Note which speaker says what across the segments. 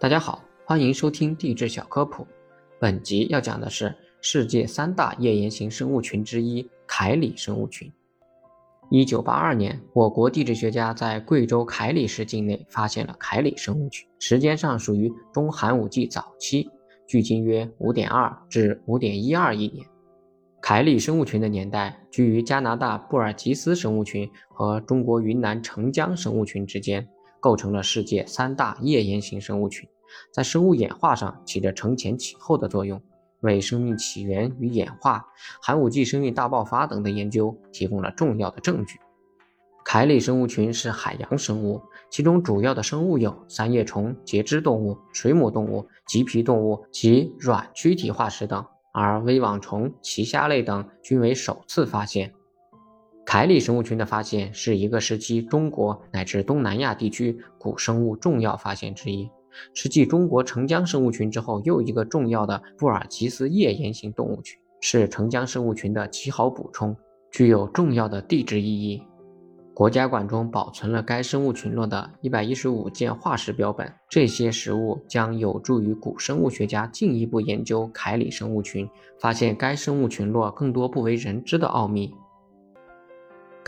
Speaker 1: 大家好，欢迎收听地质小科普。本集要讲的是世界三大页岩型生物群之一凯里生物群。一九八二年，我国地质学家在贵州凯里市境内发现了凯里生物群，时间上属于中寒武纪早期，距今约五点二至五点一二亿年。凯里生物群的年代居于加拿大布尔吉斯生物群和中国云南澄江生物群之间。构成了世界三大页岩型生物群，在生物演化上起着承前启后的作用，为生命起源与演化、寒武纪生命大爆发等的研究提供了重要的证据。凯里生物群是海洋生物，其中主要的生物有三叶虫、节肢动物、水母动物、棘皮动物及软躯体化石等，而微网虫、奇虾类等均为首次发现。凯里生物群的发现是一个时期中国乃至东南亚地区古生物重要发现之一，是继中国澄江生物群之后又一个重要的布尔吉斯页岩型动物群，是澄江生物群的极好补充，具有重要的地质意义。国家馆中保存了该生物群落的一百一十五件化石标本，这些实物将有助于古生物学家进一步研究凯里生物群，发现该生物群落更多不为人知的奥秘。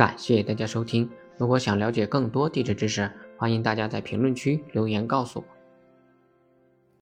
Speaker 1: 感谢大家收听。如果想了解更多地质知识，欢迎大家在评论区留言告诉我。